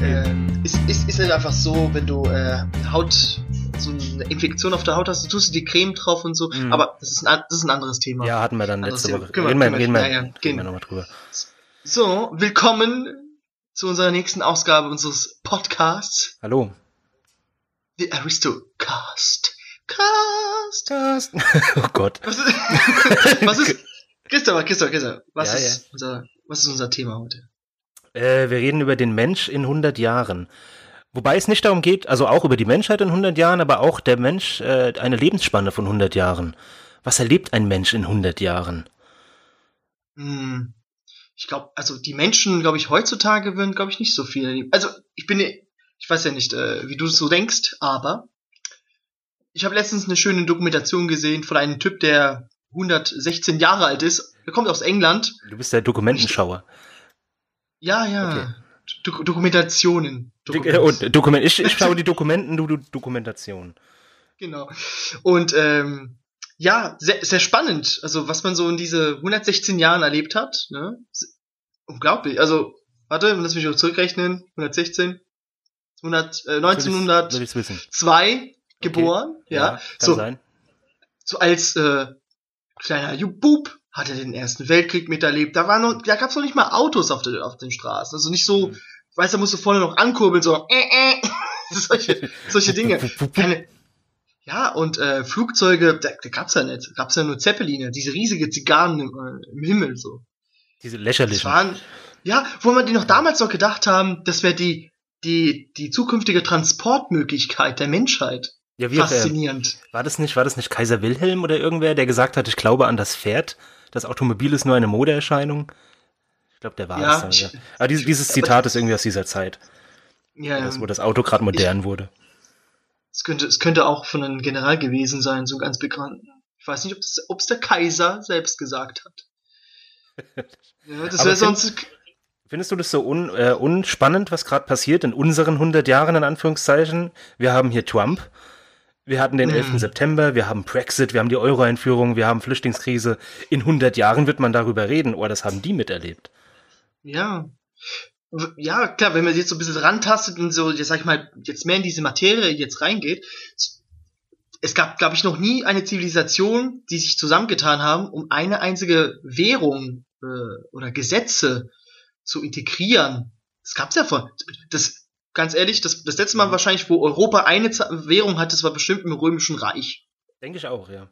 Nee, äh, ist, ist, ist halt einfach so, wenn du äh, Haut, so eine Infektion auf der Haut hast, tust du die Creme drauf und so, Mhm. aber das ist, ein, das ist ein anderes Thema. Ja, hatten wir dann Anderes letzte Thema. Woche. Können wir- Reden wir, ja, ja, gehen. wir nochmal drüber. So, willkommen zu unserer nächsten Ausgabe unseres Podcasts, Hallo. The Aristocast. Cast. Cast. oh Gott. Was ist, was ist, Christopher, Christopher, Christopher, was Ja, ist unser, was ist unser Thema heute? Äh, wir reden über den Mensch in 100 Jahren. Wobei es nicht darum geht, also auch über die Menschheit in 100 Jahren, aber auch der Mensch, äh, eine Lebensspanne von 100 Jahren. Was erlebt ein Mensch in 100 Jahren? Hm, ich glaube, also die Menschen, glaube ich, heutzutage würden, glaube ich, nicht so viel erleben. Also ich bin, ich weiß ja nicht, äh, wie du es so denkst, aber ich habe letztens eine schöne Dokumentation gesehen von einem Typ, der 116 Jahre alt ist. Er kommt aus England. Du bist der Dokumentenschauer. Ja, ja. Okay. Dok Dokumentationen. Äh, und Dokument, ich, ich schaue die Dokumenten, du, du Dokumentation. Genau. Und ähm, ja, sehr, sehr spannend. Also was man so in diese 116 Jahren erlebt hat. Ne? Unglaublich. Also, warte, lass mich zurückrechnen. 116. 100, äh, 1902 Will ich's wissen. geboren. Ja. kann so, sein. so als äh, kleiner Bub hat er den Ersten Weltkrieg miterlebt. Da war noch, da gab's noch nicht mal Autos auf, der, auf den Straßen. Also nicht so, Mhm. weißt du, musst du vorne noch ankurbeln, so äh, äh, solche, solche Dinge. Keine, ja, und äh, Flugzeuge, da, da gab's ja nicht. Gab's ja nur Zeppeline, diese riesige Zigarren im, äh, im Himmel so. Diese Das lächerlichen. waren, ja, wo man die noch damals noch gedacht haben, das wäre die, die, die zukünftige Transportmöglichkeit der Menschheit. Ja, wie, äh, Faszinierend. war das nicht, war das nicht Kaiser Wilhelm oder irgendwer, der gesagt hat, ich glaube an das Pferd? Das Automobil ist nur eine Modeerscheinung? Ich glaube, der war Ja, es. dann, ich- ja. Aber dieses, dieses Zitat ist irgendwie aus dieser Zeit, Ja, das, wo ja. das Auto gerade modern wurde. Es könnte, es könnte auch von einem General gewesen sein, so ganz bekannt. Ich weiß nicht, ob es ob's der Kaiser selbst gesagt hat. Ja, das wäre sonst. Findest du das so un, äh, unspannend, was gerade passiert in unseren 100 Jahren, in Anführungszeichen? Wir haben hier Trump, wir hatten den Mhm. 11. September, wir haben Brexit, wir haben die Euro-Einführung, wir haben Flüchtlingskrise. In 100 Jahren wird man darüber reden, oh, das haben die miterlebt. Ja. Ja, klar, wenn man jetzt so ein bisschen rantastet und so, jetzt sag ich mal, jetzt mehr in diese Materie jetzt reingeht, es- es gab, glaube ich, noch nie eine Zivilisation, die sich zusammengetan haben, um eine einzige Währung äh, oder Gesetze zu integrieren. Das gab's ja vor. Das, ganz ehrlich, das, das letzte Mal wahrscheinlich, wo Europa eine Währung hat, das war bestimmt im Römischen Reich. Denke ich auch, ja.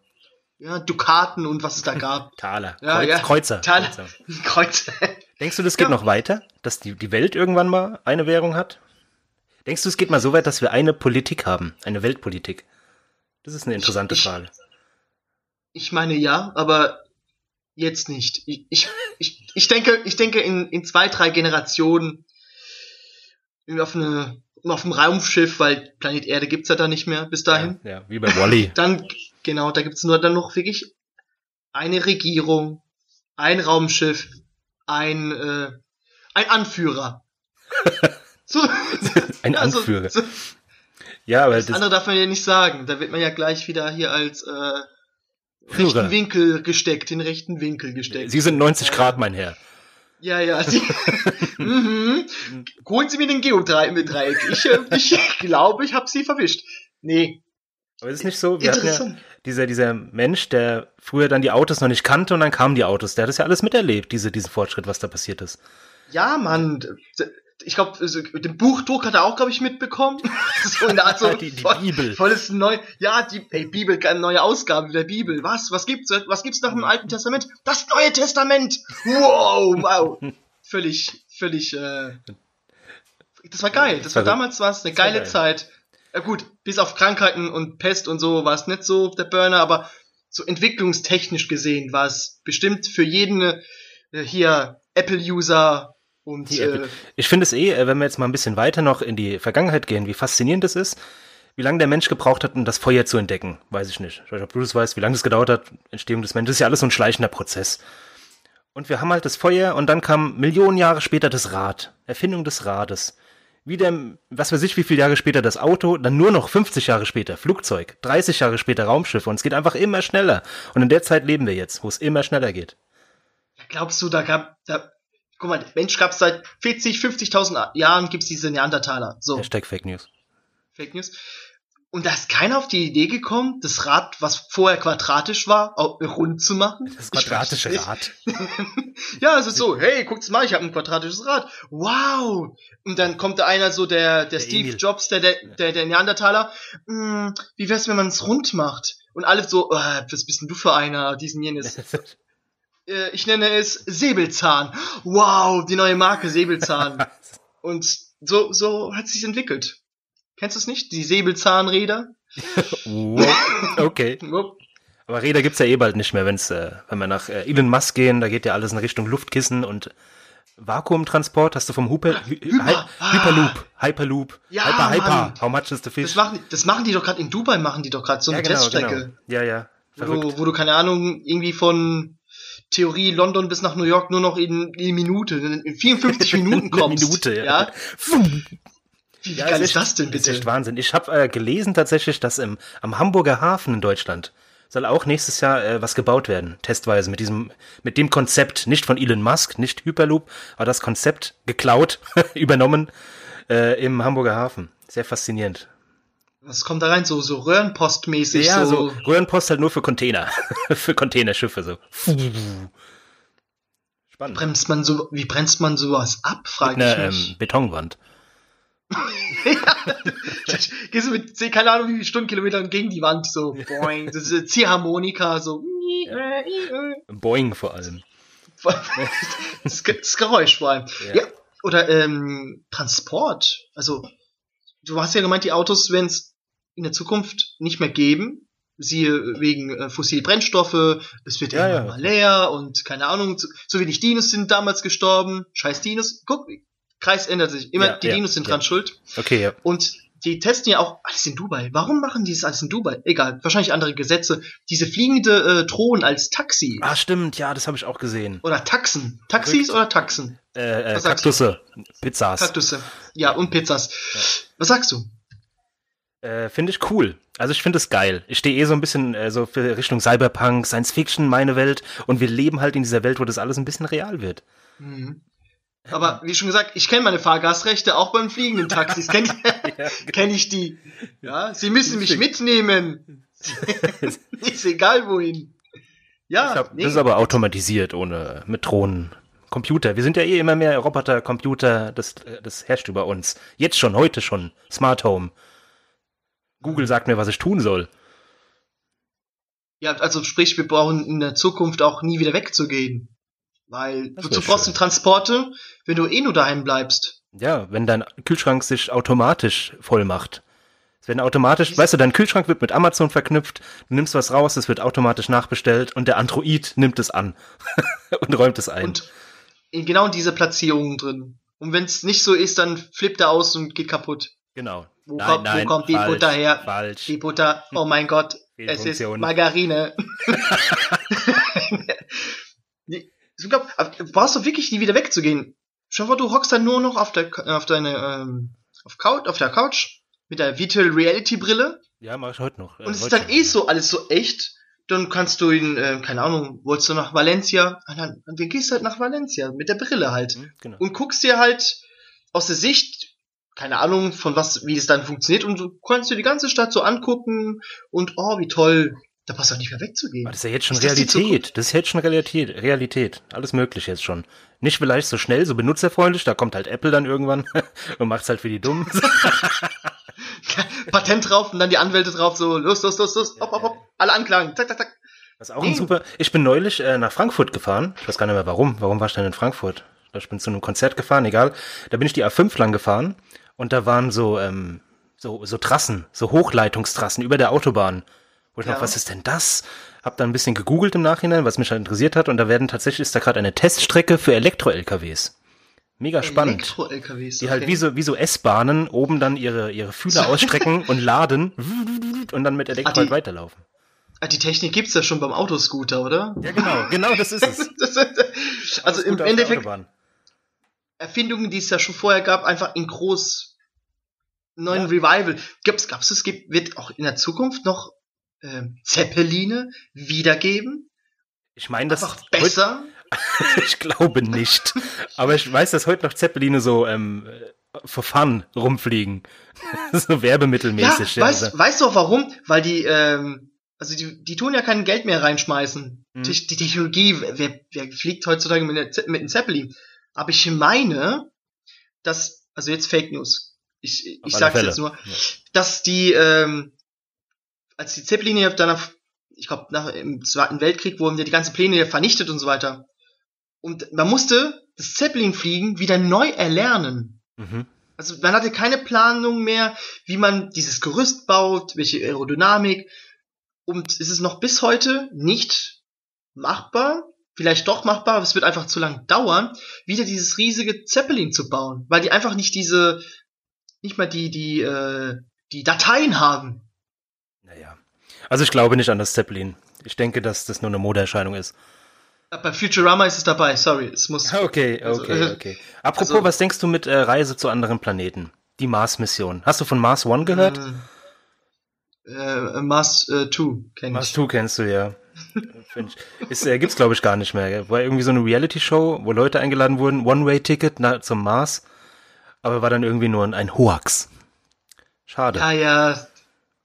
Ja, Dukaten und was es da gab. Taler, Ja, Kreuz, ja. Kreuzer. Taler. Kreuzer. Kreuze. Denkst du, das geht Ja. noch weiter, dass die, die Welt irgendwann mal eine Währung hat? Denkst du, es geht mal so weit, dass wir eine Politik haben, eine Weltpolitik? Das ist eine interessante Ich- Frage. Ich meine ja, aber jetzt nicht. Ich, ich, ich, ich denke, ich denke in, in zwei, drei Generationen auf eine auf dem Raumschiff, weil Planet Erde gibt's ja da nicht mehr bis dahin. Ja, ja, wie bei Wally. Dann genau, da gibt's nur dann noch wirklich eine Regierung, ein Raumschiff, ein äh, ein Anführer. So, Ein also, Anführer. so, Ja, aber das, das, andere darf man ja nicht sagen. Da wird man ja gleich wieder hier als äh, Führer. rechten Winkel gesteckt, in rechten Winkel gesteckt. Sie sind 90 Grad, mein Herr. Ja, ja. Sie, mhm. Holen Sie mir den Geodreieck mit Dreieck. Ich, äh, ich glaube, ich habe Sie verwischt. Nee, Aber ist es nicht so? Wir hatten ja dieser, dieser Mensch, der früher dann die Autos noch nicht kannte und dann kamen die Autos, der hat das ja alles miterlebt, diese, diesen Fortschritt, was da passiert ist. Ja, Mann. Ich glaube, den Buchdruck hat er auch, glaube ich, mitbekommen. so eine Art so Die- die voll- Bibel. Volles neu. Ja, die ey, Bibel, eine neue Ausgabe der Bibel. Was? Was gibt's? Was gibt's nach dem Alten Testament? Das Neue Testament. Wow, wow. völlig, völlig. Äh, das war geil. Das war damals war es eine geile geil. Zeit. Ja gut, bis auf Krankheiten und Pest und so war es nicht so der Burner, aber so entwicklungstechnisch gesehen war es bestimmt für jeden äh, hier Apple-User und äh, Apple. Ich finde es eh, äh, wenn wir jetzt mal ein bisschen weiter noch in die Vergangenheit gehen, wie faszinierend es ist, wie lange der Mensch gebraucht hat, um das Feuer zu entdecken, weiß ich nicht. Ich weiß nicht, ob du das weißt, wie lange es gedauert hat, Entstehung des Menschen, das ist ja alles so ein schleichender Prozess. Und wir haben halt das Feuer und dann kam Millionen Jahre später das Rad, Erfindung des Rades. Wieder, was weiß ich, wie viele Jahre später das Auto, dann nur noch 50 Jahre später Flugzeug, 30 Jahre später Raumschiffe und es geht einfach immer schneller. Und in der Zeit leben wir jetzt, wo es immer schneller geht. glaubst du, da gab da guck mal, Mensch gab's seit 40, 50.000 Jahren gibt's diese Neandertaler. So, Hashtag Fake News. Fake News. Und da ist keiner auf die Idee gekommen, das Rad, was vorher quadratisch war, rund zu machen. Das quadratische. Rad. ja, es ist so, hey, guckt's mal, ich habe ein quadratisches Rad. Wow. Und dann kommt da einer so, der, der, Der Steve Emil. Jobs, der, der, der, der Neandertaler. Hm, wie wär's, wenn man es rund macht? Und alle so, äh, was bist denn du für einer, diesen jenes. Äh, ich nenne es Säbelzahn. Wow, die neue Marke Säbelzahn. Und so, so hat sich's entwickelt. Kennst du es nicht? Die Säbelzahnräder? Okay. Aber Räder gibt's ja eh bald nicht mehr, wenn's, äh, wenn wir nach äh, Elon Musk gehen, da geht ja alles in Richtung Luftkissen und Vakuumtransport. Hast du vom Hy Hyper- Hy ah. Hyperloop, Hyperloop, Ja, Hyper, Hyper, Mann. how much is the fish? Das machen, die, das machen die doch gerade in Dubai, machen die doch gerade so eine Teststrecke. Ja, ja. Wo du, wo du, keine Ahnung, irgendwie von Theorie London bis nach New York nur noch in, in Minute, in 54 Minuten Eine kommst. Minute, ja. ja? Wie, wie Ja, geil ist ist das denn Das ist bitte? Wahnsinn. Ich habe äh, gelesen tatsächlich, dass im, am Hamburger Hafen in Deutschland soll auch nächstes Jahr äh, was gebaut werden, testweise mit diesem, mit dem Konzept, nicht von Elon Musk, nicht Hyperloop, aber das Konzept geklaut, übernommen äh, im Hamburger Hafen. Sehr faszinierend. Was kommt da rein? So, so Röhrenpostmäßig, ja, so. so Röhrenpost halt nur für Container, für Containerschiffe so. Spannend. Bremst man so, wie bremst man sowas ab, frage ich mich. ähm, Betonwand. Gehst du mit, keine Ahnung, wie viele Stundenkilometern gegen die Wand, so, boing, das ist Ziehharmonika, so. Boing vor allem. das, das Geräusch vor allem. Ja. Ja. Oder ähm, Transport. Also, du hast ja gemeint, die Autos werden es in der Zukunft nicht mehr geben. Siehe wegen äh, fossile Brennstoffe, es wird Ja, ja. mal leer und keine Ahnung, zu, so wenig Dinos sind damals gestorben. Scheiß Dinos. Guck, Kreis ändert sich. Immer Ja, die ja, Dinos sind ja. dran schuld. Okay, ja. Und die testen ja auch alles in Dubai. Warum machen die das alles in Dubai? Egal, wahrscheinlich andere Gesetze. Diese fliegende äh, Drohnen als Taxi. Ah, stimmt, ja, das habe ich auch gesehen. Oder Taxen. Taxis Verrückt. oder Taxen? Äh, äh? Kaktusse, Pizzas. Kaktusse. Ja, und Pizzas. Was sagst du? Äh, finde ich cool. Also ich finde es geil. Ich stehe eh so ein bisschen äh, so für Richtung Cyberpunk, Science Fiction, meine Welt. Und wir leben halt in dieser Welt, wo das alles ein bisschen real wird. Mhm. Aber wie schon gesagt, ich kenne meine Fahrgastrechte auch beim fliegenden Taxis. Kenne ich, kenn ich die. Ja, sie müssen mich mitnehmen. ist egal wohin. Ja, glaub, nee. Das ist aber automatisiert, ohne mit Drohnen. Computer. Wir sind ja eh immer mehr Roboter, Computer, das, äh, das herrscht über uns. Jetzt schon, heute schon. Smart Home. Google sagt mir, was ich tun soll. ja, also sprich, wir brauchen in der Zukunft auch nie wieder wegzugehen. Weil Das wozu brauchst du Transporte, wenn du eh nur daheim bleibst? Ja, wenn dein Kühlschrank sich automatisch voll macht. Es werden automatisch, weißt du, dein Kühlschrank wird mit Amazon verknüpft, du nimmst was raus, es wird automatisch nachbestellt und der Android nimmt es an und räumt es ein. Und in genau in diese Platzierungen drin. Und wenn es nicht so ist, dann flippt er aus und geht kaputt. genau. Wo kommt- wo kommt die falsch, Butter her? Falsch. Die Butter, oh mein Gott, es ist. Margarine. Glaub, brauchst du wirklich nie wieder wegzugehen. Schau mal, du hockst dann nur noch auf der auf deine ähm, auf, Couch, auf der Couch mit der Virtual Reality Brille Ja, mach ich heute noch. äh, und es ist dann eh so alles so echt. Dann kannst du in, äh, keine Ahnung, wolltest du nach Valencia? Ah, dann, dann gehst du halt nach Valencia mit der Brille halt Hm, Genau. und guckst dir halt aus der Sicht, keine Ahnung, von was, wie das dann funktioniert, und du kannst dir die ganze Stadt so angucken und oh, wie toll. Da passt doch nicht mehr wegzugehen. Aber das ist ja jetzt schon Ist das Realität. Das ist jetzt schon Realität. Realität. Alles möglich jetzt schon. Nicht vielleicht so schnell, so benutzerfreundlich, da kommt halt Apple dann irgendwann und macht's halt für die Dummen. Patent drauf und dann die Anwälte drauf, so, los, los, los, los, hopp, hopp, hopp, alle anklagen, zack, zack, zack. Das ist auch ein super. Ich bin neulich äh, nach Frankfurt gefahren. Ich weiß gar nicht mehr warum. Warum war ich denn in Frankfurt? Ich bin zu einem Konzert gefahren, egal. Da bin ich die A5 lang gefahren und da waren so, ähm, so, so Trassen, so Hochleitungstrassen über der Autobahn. Wo ich Ja. noch, was ist denn das? Hab dann ein bisschen gegoogelt im Nachhinein, was mich halt interessiert hat. Und da werden tatsächlich, ist da gerade eine Teststrecke für Elektro-LKWs. Mega spannend. Elektro-LKWs. Die halt wie so, wie so S-Bahnen oben dann ihre, ihre Fühler ausstrecken und laden und dann mit Elektro Ah, die- halt weiterlaufen. Ah, die Technik gibt's ja schon beim Autoscooter, oder? Ja, genau, genau, das ist es. Das, also im Endeffekt. Erfindungen, die es ja schon vorher gab, einfach in groß neuen Ja. Revival. Gab's, gab's es, gibt, wird auch in der Zukunft noch ähm, Zeppeline wiedergeben? Ich meine, das Einfach besser? ich glaube nicht. Aber ich weiß, dass heute noch Zeppeline so ähm, for fun rumfliegen. so werbemittelmäßig. Ja, weißt, weißt du auch warum? Weil die, ähm, also die, die tun ja kein Geld mehr reinschmeißen. Mhm. Die, die Technologie, wer, wer fliegt heutzutage mit, der, mit einem Zeppelin? Aber ich meine, dass, also jetzt Fake News. Ich, ich sag's Fälle. jetzt nur, Ja. dass die, ähm, als die Zeppeline dann auf, ich glaube, nach im Zweiten Weltkrieg wurden ja die ganzen Pläne ja vernichtet und so weiter. Und man musste das Zeppelinfliegen wieder neu erlernen. Mhm. Also man hatte keine Planung mehr, wie man dieses Gerüst baut, welche Aerodynamik. Und es ist noch bis heute nicht machbar, vielleicht doch machbar, aber es wird einfach zu lang dauern, wieder dieses riesige Zeppelin zu bauen, weil die einfach nicht diese, nicht mal die, die, äh, die Dateien haben. Naja. Also ich glaube nicht an das Zeppelin. Ich denke, dass das nur eine Modeerscheinung ist. Bei Futurama ist es dabei, sorry, es muss. Okay, Also, okay, äh, okay. Apropos, also- was denkst du mit äh, Reise zu anderen Planeten? Die Mars-Mission. Hast du von Mars One gehört? Äh, äh, Mars äh, 2 kenn Mars ich. 2 kennst du ja. Ist, äh, gibt's glaube ich gar nicht mehr. War irgendwie so eine Reality-Show, wo Leute eingeladen wurden, One-Way-Ticket zum Mars, aber war dann irgendwie nur ein, ein Hoax. Schade. Ja, ja.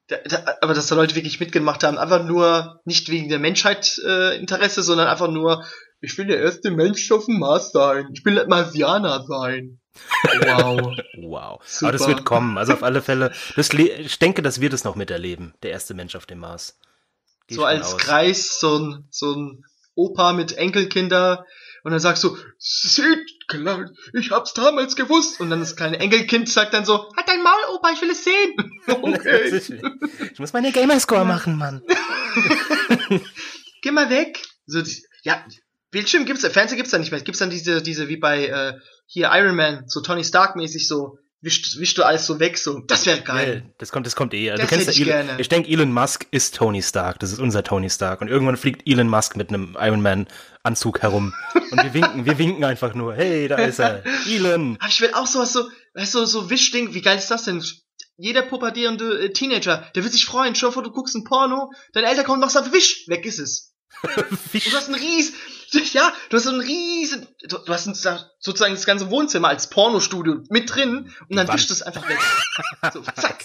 Da, da, aber dass da Leute wirklich mitgemacht haben, einfach nur nicht wegen der Menschheit äh, Interesse, sondern einfach nur, ich will der erste Mensch auf dem Mars sein. Ich will Marsianer sein. Wow. Wow. Super. Aber das wird kommen. Also auf alle Fälle. Das ich denke, dass wir das noch miterleben. Der erste Mensch auf dem Mars. Geh so als aus. Kreis, so ein, so ein Opa mit Enkelkinder und dann sagst du, seht, klar, ich hab's damals gewusst. Und dann das kleine Enkelkind sagt dann so, halt dein Maul, Opa, ich will es sehen. okay. Ich muss meine Gamerscore machen, Mann. geh mal weg. So, ja, Bildschirm gibt's, Fernseher gibt's da nicht mehr. Gibt's dann diese, diese, wie bei, äh, hier Iron Man, so Tony Stark mäßig so, wischst, wischst du alles so weg, so. Das wäre geil. Nee, das kommt, das kommt eh. Das du kennst hätte ich Elon, gerne. ich denke, Elon Musk ist Tony Stark. Das ist unser Tony Stark. Und irgendwann fliegt Elon Musk mit einem Iron Man Anzug herum. Und wir winken, wir winken einfach nur. Hey, da ist er. Elon. Aber ich will auch sowas so, weißt du, so Wischding, wie geil ist das denn? Jeder pubertierende äh, Teenager, der wird sich freuen. Dir vor, du guckst ein Porno, dein Eltern kommt noch sagt, wisch, weg ist es. Und du hast ein ries, ja, du hast so ein riesen, du, du hast sozusagen das ganze Wohnzimmer als Pornostudio mit drin und dann Wand. wischt es einfach weg. So, zack.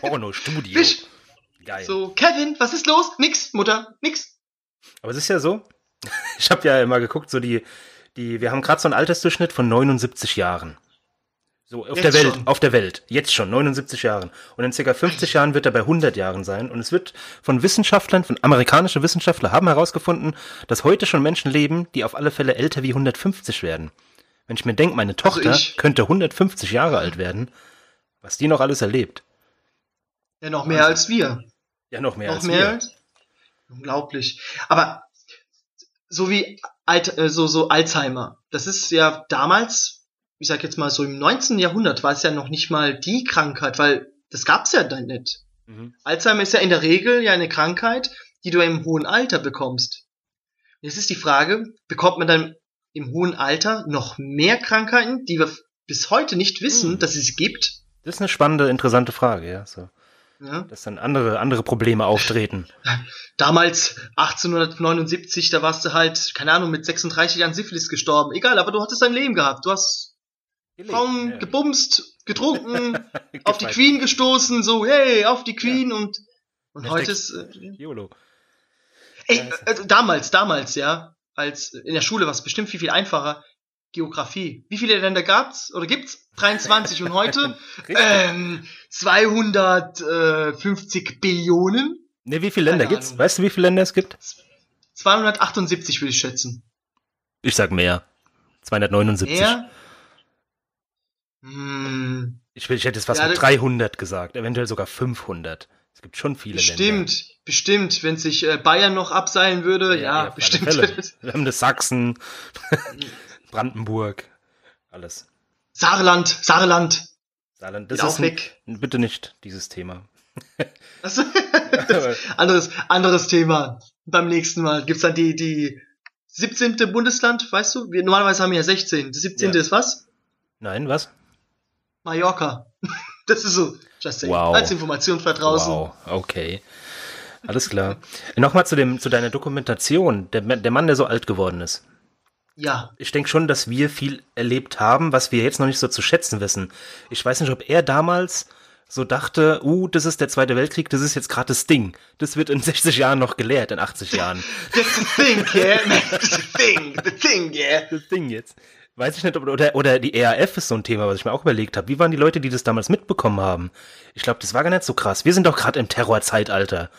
Porno-Studio. Wisch. Geil. So, Kevin, was ist los? Nix, Mutter, nix. Aber es ist ja so. Ich habe ja immer geguckt, so die, die, wir haben gerade so einen Altersdurchschnitt von 79 Jahren. So, auf Jetzt der Welt, schon. auf der Welt. Jetzt schon, 79 Jahren. Und in circa 50 Jahren wird er bei 100 Jahren sein. Und es wird von Wissenschaftlern, von amerikanische Wissenschaftler haben herausgefunden, dass heute schon Menschen leben, die auf alle Fälle älter wie 150 werden. Wenn ich mir denke, meine Tochter ich. könnte 150 Jahre alt werden, was die noch alles erlebt. Ja, noch mehr als wir. Ja, noch mehr noch als mehr wir. als? Unglaublich. Aber so wie Alt, äh, so, so Alzheimer, das ist ja damals, ich sag jetzt mal so im 19. Jahrhundert, war es ja noch nicht mal die Krankheit, weil das gab's ja dann nicht. Mhm. Alzheimer ist ja in der Regel ja eine Krankheit, die du im hohen Alter bekommst. Jetzt ist die Frage, bekommt man dann im hohen Alter noch mehr Krankheiten, die wir bis heute nicht wissen, Hm. dass es gibt? Das ist eine spannende, interessante Frage, ja. So. Ja? Dass dann andere, andere Probleme auftreten. Damals, 1879, da warst du halt, keine Ahnung, mit 36 an Syphilis gestorben. Egal, aber du hattest dein Leben gehabt. Du hast Frauen Ja. gebumst, getrunken, auf die. Queen gestoßen, so, hey, auf die Queen und, und Hashtag- heute ist, äh, YOLO. ey, also damals, damals, ja, als in der Schule war es bestimmt viel, viel einfacher. Geografie. Wie viele Länder gab's oder gibt's? 23 und heute? Ähm, 250 Billionen? Ne, wie viele Länder keine gibt's? Ahnung. Weißt du, wie viele Länder es gibt? 278 würde ich schätzen. Ich sag mehr. 279. Mehr? Hm, Ich, ich hätte es fast Ja, mit das- 300 gesagt, eventuell sogar 500. Es gibt schon viele Länder. bestimmt, bestimmt. Wenn sich äh, Bayern noch abseilen würde, ja, alle bestimmt. Fälle. Wir haben das Sachsen, Brandenburg, alles. Saarland, Saarland. Saarland, das Geht ist auch ein, weg. bitte nicht dieses Thema. Das, das, anderes, anderes Thema. Beim nächsten Mal gibt's dann die, die 17. Bundesland, weißt du? Wir normalerweise haben wir ja 16. Das 17. Ja. ist was? Nein, was? Mallorca. Das ist so, just saying. Wow. Als Information für draußen. Wow, okay. Alles klar. Nochmal zu dem, zu deiner Dokumentation. Der, der Mann, der so alt geworden ist. Ja, ich denke schon, dass wir viel erlebt haben, was wir jetzt noch nicht so zu schätzen wissen. Ich weiß nicht, ob er damals so dachte, uh, das ist der Zweite Weltkrieg, das ist jetzt gerade das Ding. Das wird in 60 Jahren noch gelehrt, in 80 Jahren. that's the thing, yeah. That's the thing, the thing, yeah. Das Ding jetzt. Weiß ich nicht, ob, oder, oder die ERF ist so ein Thema, was ich mir auch überlegt habe. Wie waren die Leute, die das damals mitbekommen haben? Ich glaube, das war gar nicht so krass. Wir sind doch gerade im Terrorzeitalter.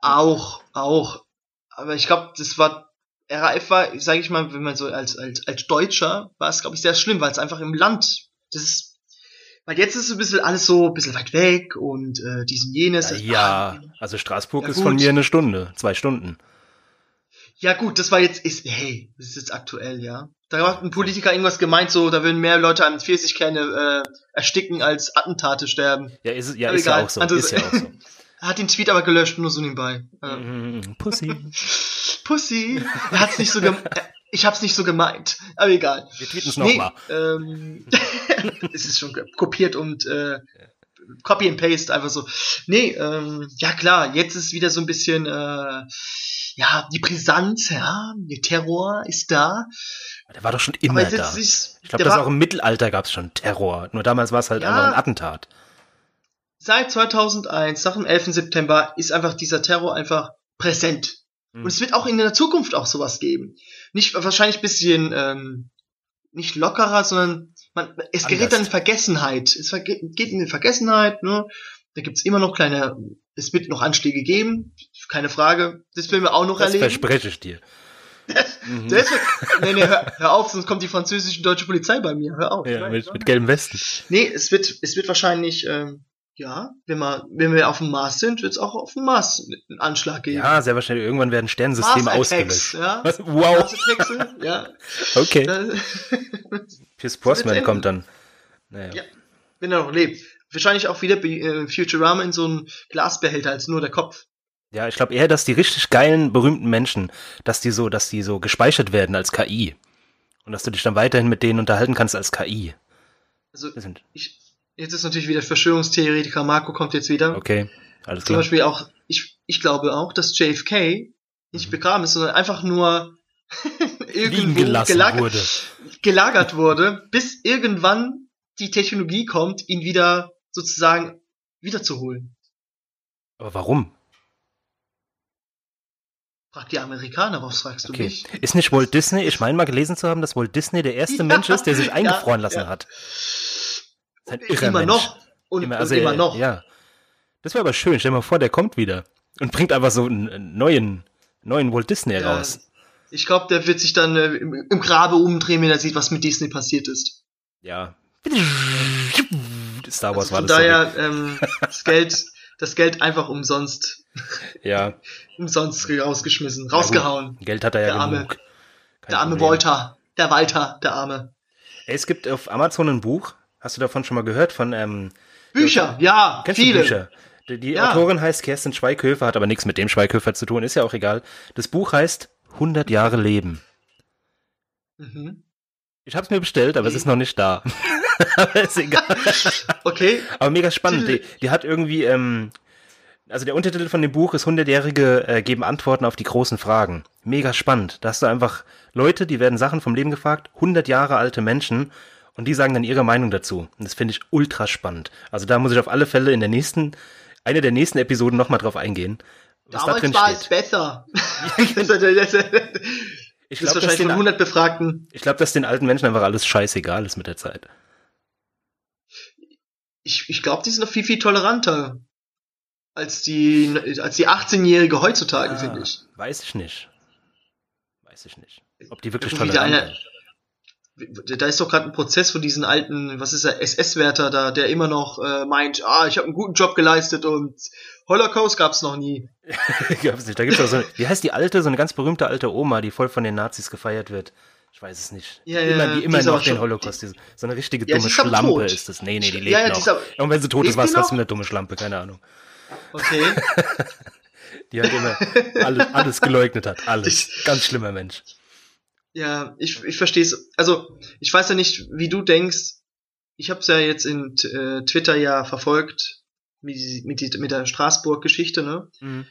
Auch, auch. Aber ich glaube, das war, RAF war, sage ich mal, wenn man so als, als, als Deutscher, war es, glaube ich, sehr schlimm, weil es einfach im Land, das ist, weil jetzt ist so ein bisschen alles so ein bisschen weit weg und äh, diesen jenes. Ja, das- ja, also Straßburg Ja, ist von mir eine Stunde, zwei Stunden. Ja gut, das war jetzt, ist, hey, das ist jetzt aktuell, ja. Da hat ein Politiker irgendwas gemeint, so, da würden mehr Leute an Pfirsichkerne äh, ersticken, als Attentate sterben. Ja, ist, ja, Aber ist ja auch so. Also- ist ja auch so. Er hat den Tweet aber gelöscht, nur so nebenbei. Mhm, Pussy. Pussy. Er hat's nicht so Ich hab's nicht so gemeint. Aber egal. Wir tweeten es Nee, nochmal. ähm, es ist schon kopiert und äh, Copy and Paste einfach so. Nee, ähm, ja klar, jetzt ist wieder so ein bisschen äh, ja, die Brisanz, ja, der Terror ist da. Der war doch schon immer da. Ich glaube, das war- auch im Mittelalter gab es schon Terror. Nur damals war es halt Ja. einfach ein Attentat. seit 2001, nach dem 11. September, ist einfach dieser Terror einfach präsent. Hm. Und es wird auch in der Zukunft auch sowas geben. Nicht wahrscheinlich bisschen ähm, nicht lockerer, sondern man, es gerät Anders. dann in Vergessenheit. Es geht in die Vergessenheit, ne? Da gibt's immer noch kleine, es wird noch Anschläge geben, keine Frage. Das werden wir auch noch Das erleben. verspreche ich dir. Mhm. Das wird, nee, nee, hör, hör auf, sonst kommt die französische und deutsche Polizei bei mir. Hör auf. Ja, Nein, mit, nein. mit gelbem Westen. Nee, es wird, es wird wahrscheinlich, ähm, ja, wenn wir, wenn wir auf dem Mars sind, wird es auch auf dem Mars einen Anschlag geben. Ja, sehr wahrscheinlich. Irgendwann werden Sternensysteme ausgelöscht. ja. Was? Wow. Ja. Okay. Pierce Brosnan kommt dann. Naja. Ja. wenn er noch lebt. Wahrscheinlich auch wieder äh, Futurama in so einem Glasbehälter als nur der Kopf. Ja, ich glaube eher, dass die richtig geilen, berühmten Menschen, dass die so, dass die so gespeichert werden als KI. Und dass du dich dann weiterhin mit denen unterhalten kannst als KI. Also ich, jetzt ist natürlich wieder Verschwörungstheoretiker, Marco kommt jetzt wieder. okay, alles Zum klar. Beispiel auch, ich, ich glaube auch, dass JFK nicht Mhm. begraben ist, sondern einfach nur irgendwo gelagert wurde. gelagert wurde, bis irgendwann die Technologie kommt, ihn wieder sozusagen wiederzuholen. Aber warum? Frag die Amerikaner, was fragst du Okay. mich? Ist nicht Walt Disney, ich meine mal gelesen zu haben, dass Walt Disney der erste Ja, Mensch ist, der sich ja, eingefroren lassen ja. hat. Das ist ein irrer Immer Mensch. noch. Und Immer, und also, immer äh, noch. Ja. Das wäre aber schön. Stell dir mal vor, der kommt wieder und bringt einfach so einen, neuen, neuen Walt Disney Ja, raus. Ich glaube, der wird sich dann äh, im, im Grabe umdrehen, wenn er sieht, was mit Disney passiert ist. Ja. Star Wars Also war von das. sorry. daher ähm, das Geld, das Geld einfach umsonst, Ja. umsonst rausgeschmissen, rausgehauen. Geld hat er ja Der Arme. genug. Kein der arme Problem. Walter, der Walter, der arme. Es gibt auf Amazon ein Buch. Hast du davon schon mal gehört? Von, ähm, Bücher, ja, kennst viele. du Bücher? Die, die Ja. Autorin heißt Kerstin Schweighöfer, hat aber nichts mit dem Schweighöfer zu tun, ist ja auch egal. Das Buch heißt 100 Jahre Leben. Mhm. Ich habe es mir bestellt, aber es Okay. ist noch nicht da. aber ist egal. Okay, Aber mega spannend. Die, die hat irgendwie, ähm, also der Untertitel von dem Buch ist 100-Jährige äh, geben Antworten auf die großen Fragen. Mega spannend. Da hast du einfach Leute, die werden Sachen vom Leben gefragt, 100 Jahre alte Menschen und die sagen dann ihre Meinung dazu. Und das finde ich ultra spannend. Also da muss ich auf alle Fälle in der nächsten, eine der nächsten Episoden nochmal drauf eingehen. Was da damals drin war es steht. besser. Ich glaube, dass, den- 100 Befragten. ich glaub, dass den alten Menschen einfach alles scheißegal ist mit der Zeit. Ich, ich glaube, die sind noch viel, viel toleranter als die, als die 18-Jährige heutzutage, finde ich. Weiß ich nicht. Weiß ich nicht. Ob die wirklich Irgendwie tolerant sind. Da ist doch gerade ein Prozess von diesen alten, was ist der, SS-Wärter da, der immer noch äh, meint, ah, ich habe einen guten Job geleistet und Holocaust gab's noch nie. Gab's nicht. Da gibt's auch so, wie heißt die alte, so eine ganz berühmte alte Oma, die voll von den Nazis gefeiert wird. Ich weiß es nicht. Ja, die immer, ja, die die immer noch den Holocaust. diese- so eine richtige Ja, dumme die ist Schlampe ist das. Nee, nee, die lebt ja, die noch. aber- Und wenn sie tot ist, war es die trotzdem eine dumme Schlampe, keine Ahnung. Okay. Die halt immer alles, alles geleugnet hat. Alles. Ganz schlimmer Mensch. Ja, ich, ich verstehe es. Also, ich weiß ja nicht, wie du denkst. Ich habe es ja jetzt in äh, Twitter ja verfolgt mit, mit, mit der Straßburg-Geschichte, ne? Mhm.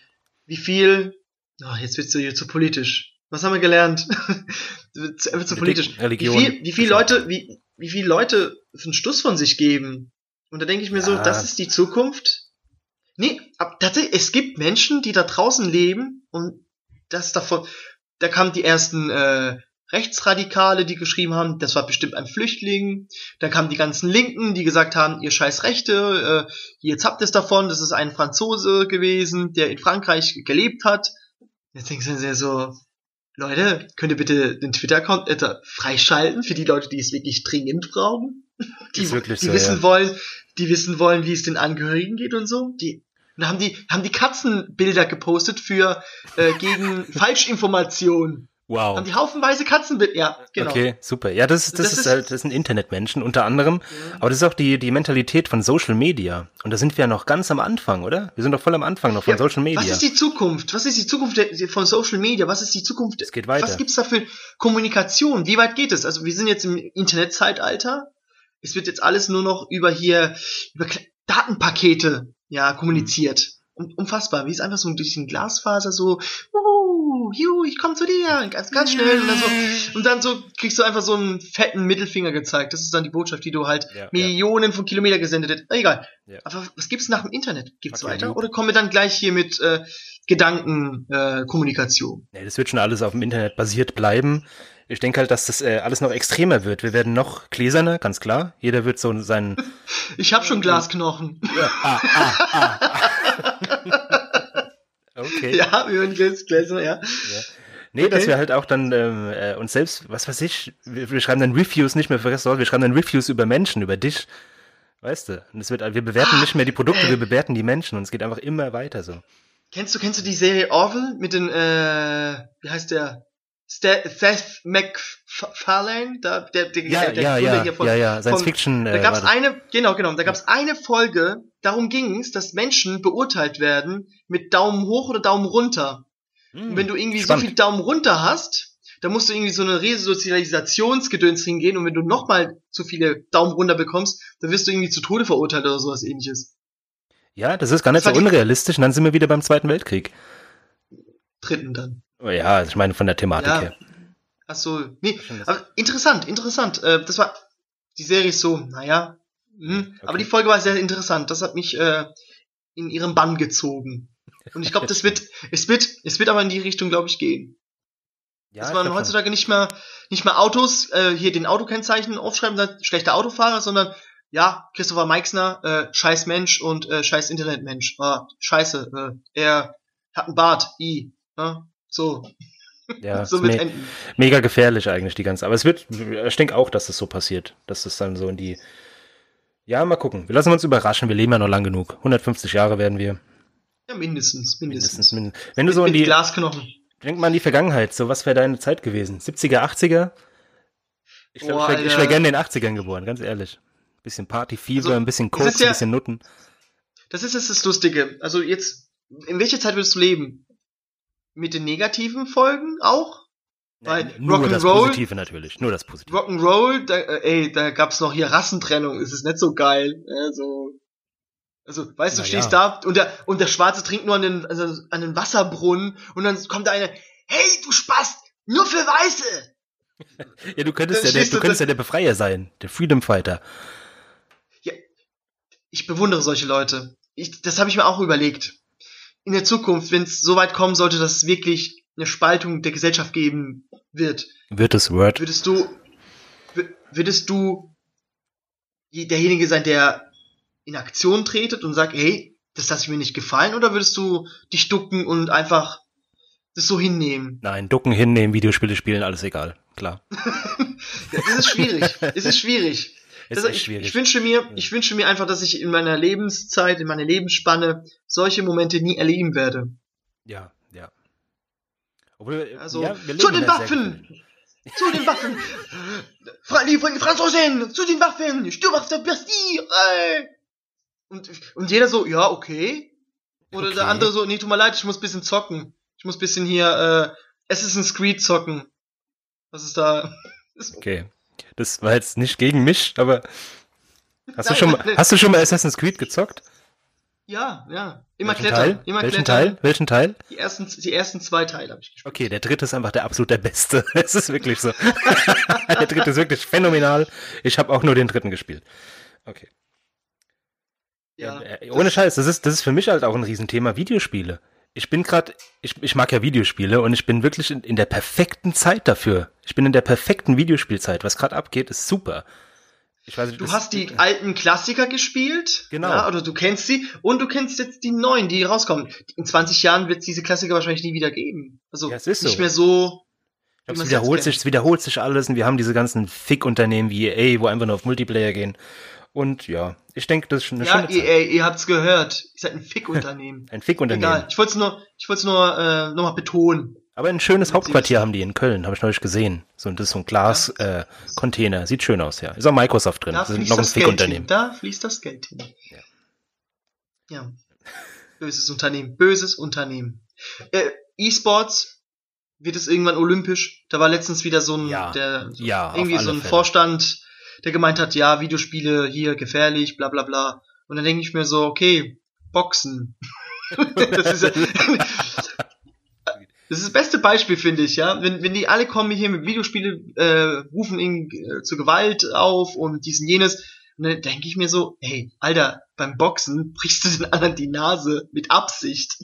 Wie viel, oh, jetzt wird's ja hier zu politisch. Was haben wir gelernt? Einfach zu politisch. Religion. Wie viel, wie viele Leute, wie, wie viele Leute einen Stuss von sich geben? Und da denke ich mir so, Ja. das ist die Zukunft. Nee, aber tatsächlich, es gibt Menschen, die da draußen leben und das davon, da kamen die ersten äh, Rechtsradikale, die geschrieben haben, das war bestimmt ein Flüchtling. Da kamen die ganzen Linken, die gesagt haben, ihr scheiß Rechte, äh, jetzt habt ihr es davon, das ist ein Franzose gewesen, der in Frankreich gelebt hat. Jetzt denkst du dir so, Leute, könnt ihr bitte den Twitter-Account äh, freischalten für die Leute, die es wirklich dringend brauchen? Die, die so, wissen ja. wollen, die wissen wollen, wie es den Angehörigen geht und so. Die und da haben die haben die Katzenbilder gepostet für äh, gegen Falschinformation. Wow. Haben die haufenweise Katzenbilder. Ja, genau. Okay, super. Ja, das, ist- das, Das ist ist- halt, das sind Internetmenschen unter anderem. Aber das ist auch die, die Mentalität von Social Media. Und da sind wir ja noch ganz am Anfang, oder? Wir sind doch voll am Anfang noch von Ja, Social Media. Was ist die Zukunft? Was ist die Zukunft von Social Media? Was ist die Zukunft? Es geht weiter. Was gibt's da für Kommunikation? Wie weit geht es? Also wir sind jetzt im Internetzeitalter. Es wird jetzt alles nur noch über hier über Datenpakete ja kommuniziert. Um, unfassbar, wie es einfach so durch den Glasfaser so, uh, ju, ich komm zu dir, ganz, ganz schnell und dann so und dann so kriegst du einfach so einen fetten Mittelfinger gezeigt. Das ist dann die Botschaft, die du halt Ja, Millionen von Kilometer gesendet hast. Egal. Ja. Aber was gibt's nach dem Internet? Gibt's weiter? you. Oder kommen wir dann gleich hier mit äh, Gedankenkommunikation? Äh? Nee, das wird schon alles auf dem Internet basiert bleiben. Ich denke halt, dass das äh, alles noch extremer wird. Wir werden noch gläserner, ganz klar. Jeder wird so seinen. Ich habe schon Glasknochen. ah, ah, ah. Okay. ja, wir Gläs Gläser, ja. Nee, dass Okay. wir halt auch dann ähm, äh, uns selbst, was weiß ich, wir, wir schreiben dann Reviews nicht mehr für Restaurants, wir schreiben dann Reviews über Menschen, über dich. Weißt du? Und es wird, wir bewerten nicht mehr die Produkte, wir bewerten die Menschen und es geht einfach immer weiter so. Kennst du, kennst du die Serie Orville mit den, äh, wie heißt der? Seth MacFarlane? Da, der, der, Ja, der ja, Gründer ja, hier von, ja, ja, Science von- Fiction. Da Äh, gab's war das. eine, genau, genau, da gab's eine Folge, darum ging's, dass Menschen beurteilt werden mit Daumen hoch oder Daumen runter. Hm, Und wenn du irgendwie spannend. so viel Daumen runter hast, dann musst du irgendwie so eine Resozialisationsgedöns hingehen und wenn du nochmal zu viele Daumen runter bekommst, dann wirst du irgendwie zu Tode verurteilt oder sowas ähnliches. Ja, das ist gar nicht so unrealistisch und dann sind wir wieder beim Zweiten Weltkrieg. Dritten dann. Oh Ja, ich meine von der Thematik Ja. her. Ach so, nee, aber interessant, interessant. Äh, das war, die Serie ist so, naja, hm, Okay. aber die Folge war sehr interessant. Das hat mich äh, in ihren Bann gezogen. Und ich glaube, das wird, es wird, es wird aber in die Richtung, glaube ich, gehen. Ja, dass man schon. heutzutage nicht mehr, nicht mehr Autos, äh, hier den Autokennzeichen aufschreiben, sagt, schlechter Autofahrer, sondern ja, Christopher Meixner, äh, scheiß Mensch und äh, scheiß Internetmensch. Ah, scheiße, äh, er hat einen Bart, i. Ne? So, ja, so me enden. mega gefährlich eigentlich die ganze. Aber es wird, ich denke auch, dass das so passiert, dass das dann so in die. Ja, mal gucken. Wir lassen uns überraschen. Wir leben ja noch lang genug. 150 Jahre werden wir. Ja, mindestens, mindestens. Mindestens. mindestens. Wenn du so in die, Glasknochen. denk mal an die Vergangenheit. So, was wäre deine Zeit gewesen? 70er, 80er? Ich glaube, ich wäre wär gerne in den 80ern geboren, ganz ehrlich. Bisschen Partyfieber, Also, ein bisschen Koks, ja- ein bisschen Nutten. Das ist jetzt das Lustige. Also jetzt, in welcher Zeit würdest du leben? Mit den negativen Folgen auch? Weil nur das Rock'n'Roll- Positive natürlich. Nur das Positive. Rock'n'Roll, da, äh, ey, da gab's noch hier Rassentrennung, es ist nicht so geil. Also, also weißt du, Na stehst ja. da und der, und der Schwarze trinkt nur an den, also an den Wasserbrunnen und dann kommt da eine, hey, du Spast, nur für Weiße! Ja, du könntest ja, der, du könntest ja der Befreier sein. Der Freedom Fighter. Ich bewundere solche Leute. Ich, das habe ich mir auch überlegt. In der Zukunft, wenn es so weit kommen sollte, dass es wirklich eine Spaltung der Gesellschaft geben wird, Wird es Word. würdest du, wür- würdest du je- derjenige sein, der in Aktion tretet und sagt, hey, das lasse ich mir nicht gefallen, oder würdest du dich ducken und einfach das so hinnehmen? Nein, Ducken hinnehmen, Videospiele spielen, alles egal. Klar. Ja, das ist schwierig. Es ist schwierig. Ist Also ich, ich wünsche mir, ich wünsche mir einfach, dass ich in meiner Lebenszeit, in meiner Lebensspanne solche Momente nie erleben werde. ja. Obwohl, Also, ja, zu den Waffen! Zu den Waffen! Fra die Franzosen! Zu den Waffen! Sturm auf der Bastille! Ey! Und, und jeder so, ja, okay. Oder Okay. der andere so, nee, tut mir leid, ich muss bisschen zocken. Ich muss bisschen hier, äh, Assassin's Creed zocken. Was ist da? Okay. Das war jetzt nicht gegen mich, aber hast du Nein, schon, nein, mal- hast du schon mal Assassin's Creed gezockt? Ja, ja. Immer Welchen klettern. Teil? Immer Welchen klettern. Teil? Welchen Teil? Die ersten, die ersten zwei Teile habe ich gespielt. Okay, der dritte ist einfach der absolut der beste. Es ist wirklich so. der dritte ist wirklich phänomenal. Ich habe auch nur den dritten gespielt. Okay. Ja. äh, ohne Scheiß, das ist, das ist für mich halt auch ein Riesenthema, Videospiele. Ich bin gerade, ich, ich mag ja Videospiele und ich bin wirklich in, in der perfekten Zeit dafür. Ich bin in der perfekten Videospielzeit. Was gerade abgeht, ist super. Ich weiß nicht, Du hast die alten Klassiker gespielt. Genau. Ja, oder du kennst sie. Und du kennst jetzt die neuen, die rauskommen. In 20 Jahren wird es diese Klassiker wahrscheinlich nie wieder geben. Also Ja, es ist nicht so. mehr so. Ich glaub, es wiederholt sich, es wiederholt sich alles und wir haben diese ganzen Fick-Unternehmen wie EA, wo einfach nur auf Multiplayer gehen. Und ja, ich denke, das ist schon eine Ja, schöne Zeit. EA, ihr habt's gehört. Ihr seid ein Fickunternehmen. Ein Fick-Unternehmen. Egal. Ich wollte es nur, ich wollte nur äh, nochmal betonen. Aber ein schönes Hauptquartier haben die in Köln, habe ich neulich gesehen. So, das ist so ein Glas-Container. Äh, Container. Sieht schön aus, ja. Ist auch Microsoft drin. Da Das ist fließt noch ein. Fick-Unternehmen. Da fließt das Geld hin. Ja. Ja. Böses Unternehmen. Böses Unternehmen. Äh, E-Sports wird es irgendwann olympisch. Da war letztens wieder so ein, Ja. der, Ja, auf irgendwie so ein Fälle. Vorstand, der gemeint hat, ja, Videospiele hier gefährlich, bla bla bla. Und dann denke ich mir so, okay, Boxen. das ist ja, das ist das beste Beispiel, finde ich, ja. Wenn, wenn die alle kommen hier mit Videospiele, äh, rufen ihn äh, zur Gewalt auf und dies und jenes, und dann denke ich mir so, hey, Alter, beim Boxen brichst du den anderen die Nase mit Absicht.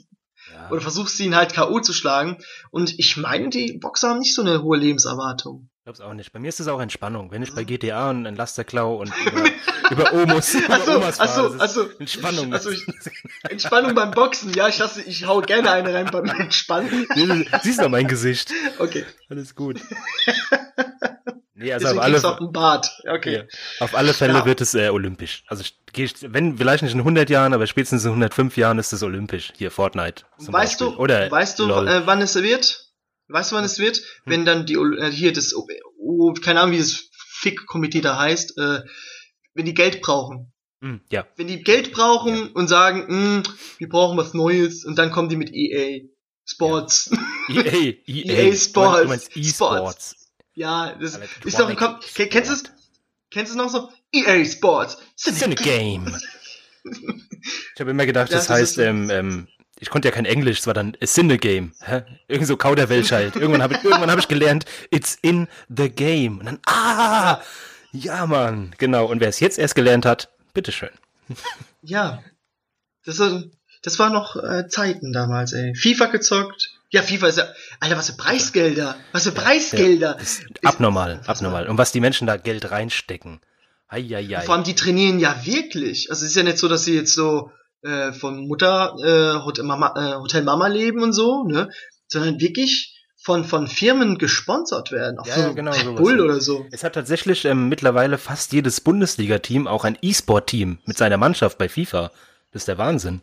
Ja. Oder versuchst ihn halt K.O. zu schlagen. Und ich meine, die Boxer haben nicht so eine hohe Lebenserwartung. Ich glaub's auch nicht. Bei mir ist es auch Entspannung. Wenn ich bei GTA und ein Lasterklau und über, über Omus, über Achso, Omas achso, ist achso. Entspannung. Also ich, Entspannung beim Boxen, ja, ich lasse, ich hau gerne eine rein beim Entspannen. Siehst du mein Gesicht. Okay, Alles gut. Nee, also deswegen auf alle, einen Bart. Okay. ja, auf alle Fälle Ja. wird es äh, olympisch. Also ich, wenn, vielleicht nicht in 100 Jahren, aber spätestens in 105 Jahren ist es olympisch. Hier, Fortnite. weißt Beispiel. du, Oder weißt du, LOL. äh, wann es wird? Weißt du, wann es wird? Wenn dann die, äh, hier das, oh, keine Ahnung, wie das Fick-Komitee da heißt, äh, wenn die Geld brauchen. Hm, ja. Wenn die Geld brauchen und sagen, "Hm, wir brauchen was Neues, und dann kommen die mit EA Sports. EA, EA, EA Sports. Du meinst E-Sports. Ja, das Electronic ist doch, komm, ke- kennst du es? Kennst du es noch so? EA Sports. It's in a game. Ich habe immer gedacht, Ja, das, das heißt, ähm, ähm, ich konnte ja kein Englisch, es war dann It's in the game. Hä? Irgend so Kauderwelsch halt. Irgendwann habe ich, irgendwann hab ich gelernt, It's in the game. Und dann, ah, ja, Mann, genau. Und wer es jetzt erst gelernt hat, bitteschön. Ja. Das, war- das war noch äh, Zeiten damals, ey. FIFA gezockt. Ja, FIFA ist ja, Alter, was für Preisgelder. Was für Preisgelder. Das ist abnormal, abnormal. Und was die Menschen da Geld reinstecken. Eieiei. Vor allem, die trainieren ja wirklich. Also es ist ja nicht so, dass sie jetzt so äh, von Mutter äh, Hotel, Mama, äh, Hotel Mama leben und so, ne? Sondern wirklich von, von Firmen gesponsert werden. Auch Ja, so genau, sowas, Bull oder so. Es hat tatsächlich ähm, mittlerweile fast jedes Bundesliga-Team auch ein E-Sport-Team mit seiner Mannschaft bei FIFA. Das ist der Wahnsinn.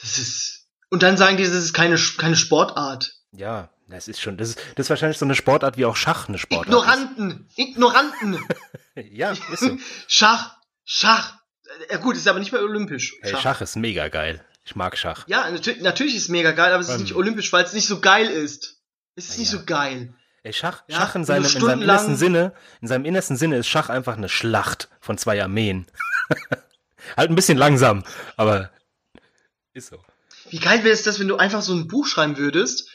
Das ist. Und dann sagen die, das ist keine, keine Sportart. Ja, das ist schon, das ist, das ist wahrscheinlich so eine Sportart wie auch Schach eine Sportart. Ignoranten! Ignoranten! Ist. Ja, ist so. Schach! Schach! Ja gut, ist aber nicht mehr olympisch. Hey, Schach ist mega geil. Ich mag Schach. Ja, natürlich, natürlich ist es mega geil, aber es ist Ähm. nicht olympisch, weil es nicht so geil ist. Es ist Na nicht ja. so geil. Ey, Schach, Ja, Schach in seinem, in seinem innersten Sinne, in seinem innersten Sinne ist Schach einfach eine Schlacht von zwei Armeen. halt ein bisschen langsam, aber ist so. Wie geil wäre es das, wenn du einfach so ein Buch schreiben würdest,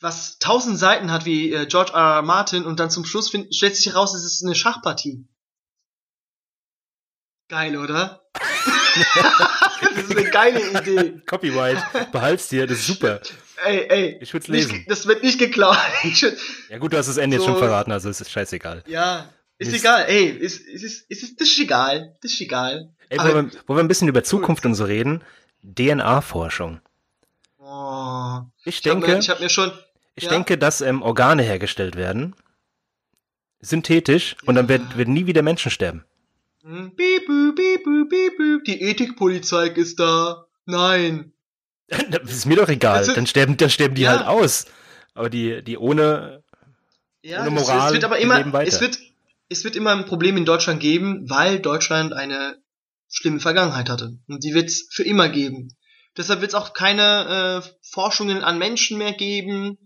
was tausend Seiten hat wie äh, George R. R. Martin und dann zum Schluss find, stellt sich heraus, es ist eine Schachpartie. Geil, oder? das ist eine geile Idee. Copyright, behalt's dir, das ist super. Ey, ey. Ich nicht- lesen. Das wird nicht geklaut. Würd, Ja gut, du hast das Ende jetzt So- schon verraten, also es ist scheißegal. ja, ist Mist. egal. Ey, ist, ist, ist, ist, das ist egal. Das ist egal. Ey, wo, Aber- wir, wo wir ein bisschen über Zukunft und so reden, DNA-Forschung. Oh, Ich ich denke, mir, ich hab mir schon. ich ja. denke, dass ähm, Organe hergestellt werden, synthetisch, und dann Ja. werden, werden nie wieder Menschen sterben. Piep, piep, piep. Die Ethikpolizei ist da. Nein. Das ist mir doch egal, Also- dann sterben, dann sterben die Ja. halt aus. Aber die, die ohne, Ja, Ohne Moral, es wird aber immer, es wird, es wird immer ein Problem in Deutschland geben, weil Deutschland eine schlimme Vergangenheit hatte. Und die wird es für immer geben. Deshalb wird es auch keine äh, Forschungen an Menschen mehr geben.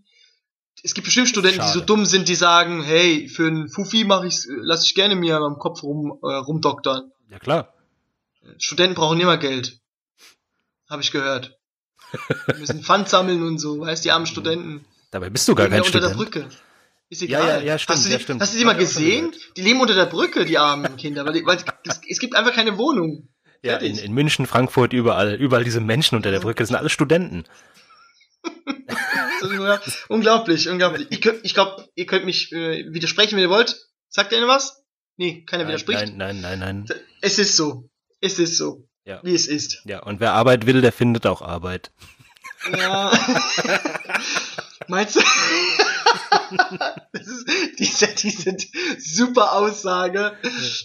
Es gibt bestimmt Studenten, die Schade. so dumm sind, die sagen, hey, für einen Fufi mache ich, lass ich gerne mir am Kopf rum, äh, rumdoktern. ja klar. Studenten brauchen immer Geld. habe ich gehört. Wir müssen Pfand sammeln und so, weißt die armen Studenten. Dabei bist du gar kein ja unter Student. der Brücke. Ist Ja, egal. ja, ja, stimmt, hast du die, ja, stimmt. Hast du die mal gesehen? Die leben unter der Brücke, die armen Kinder, weil, die, weil es, es gibt einfach keine Wohnung. Ja, in, in München, Frankfurt, überall, überall diese Menschen unter der Brücke, das sind alle Studenten. Unglaublich, unglaublich. Ich, ich glaube, ihr könnt mich äh, widersprechen, wenn ihr wollt. Sagt ihr was? Nee, keiner Nein, widerspricht. nein, nein, nein, nein. Es ist so. Es ist so. Ja. Wie es ist. Ja, und wer Arbeit will, der findet auch Arbeit. Ja. Meinst du? das ist diese, diese super Aussage.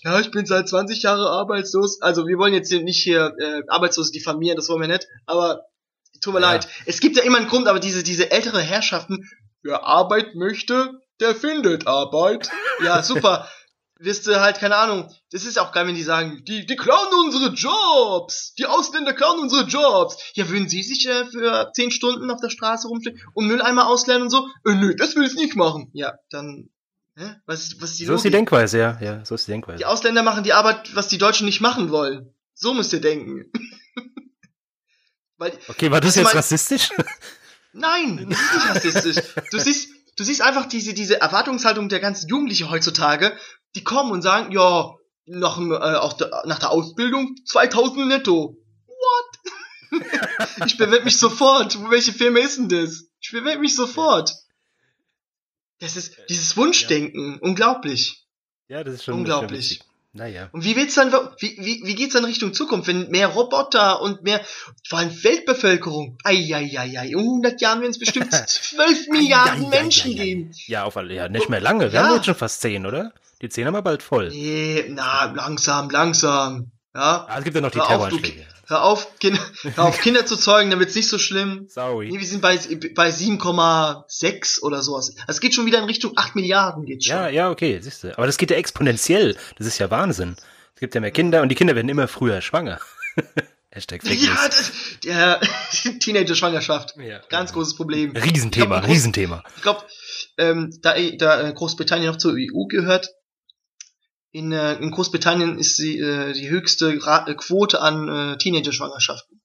Ja, ich bin seit 20 Jahren arbeitslos. Also wir wollen jetzt hier nicht hier äh, Arbeitslose diffamieren, das wollen wir nicht. Aber tut mir Ja. leid. Es gibt ja immer einen Grund, aber diese, diese ältere Herrschaften, wer Arbeit möchte, der findet Arbeit. Ja, super. Wirst du halt, keine Ahnung, das ist auch geil, wenn die sagen, die, die klauen unsere Jobs, die Ausländer klauen unsere Jobs. Ja, würden sie sich äh, für 10 Stunden auf der Straße rumstehen und Mülleimer ausleeren und so? Äh, nö, das will ich nicht machen. Ja, dann, hä? Was was die So ist die? Denkweise, ja, ja, so ist die Die Denkweise. Ausländer machen die Arbeit, was die Deutschen nicht machen wollen. So müsst ihr denken. Weil, Okay, war das jetzt mal- rassistisch? Nein, das ist nicht rassistisch. Du siehst, du siehst einfach diese, diese Erwartungshaltung der ganzen Jugendlichen heutzutage, die kommen und sagen, ja, nach, dem, äh, auch der, nach der Ausbildung 2000 netto. What? ich bewerbe mich sofort. Welche Firma ist denn das? Ich bewerbe mich sofort. Das ist dieses Wunschdenken. Unglaublich. Ja, das ist schon Unglaublich. Naja. Und wie wird's dann, wie, wie, wie geht's dann Richtung Zukunft, wenn mehr Roboter und mehr, vor allem Weltbevölkerung, eieiei, in 100 Jahren werden es bestimmt 12 Milliarden. Menschen geben. Ja, auf alle, ja, nicht mehr lange. Wir Ja. haben jetzt schon fast zehn, oder? Die zehn haben wir bald voll. Nee, na, langsam, langsam. Ja, Ah, es gibt ja noch die Terroranschläge. Hör auf, Kinder, hör auf Kinder zu zeugen, dann wird's nicht so schlimm. Nee, Sorry. wir sind bei, bei 7,6 oder sowas. Es geht schon wieder in Richtung 8 Milliarden geht's schon. Ja, ja, okay, siehst du. Aber das geht ja exponentiell. Das ist ja Wahnsinn. Es gibt ja mehr Kinder und die Kinder werden immer früher schwanger. Hashtag Fake Ja, das, der Teenager-Schwangerschaft. Ja. Ganz großes Problem. Riesenthema, Ich glaub, Riesenthema. Ich glaube, ähm, da, da Großbritannien noch zur EU gehört, in, äh, in Großbritannien ist die, äh, die höchste Ra äh, Quote an äh, Teenager-Schwangerschaften.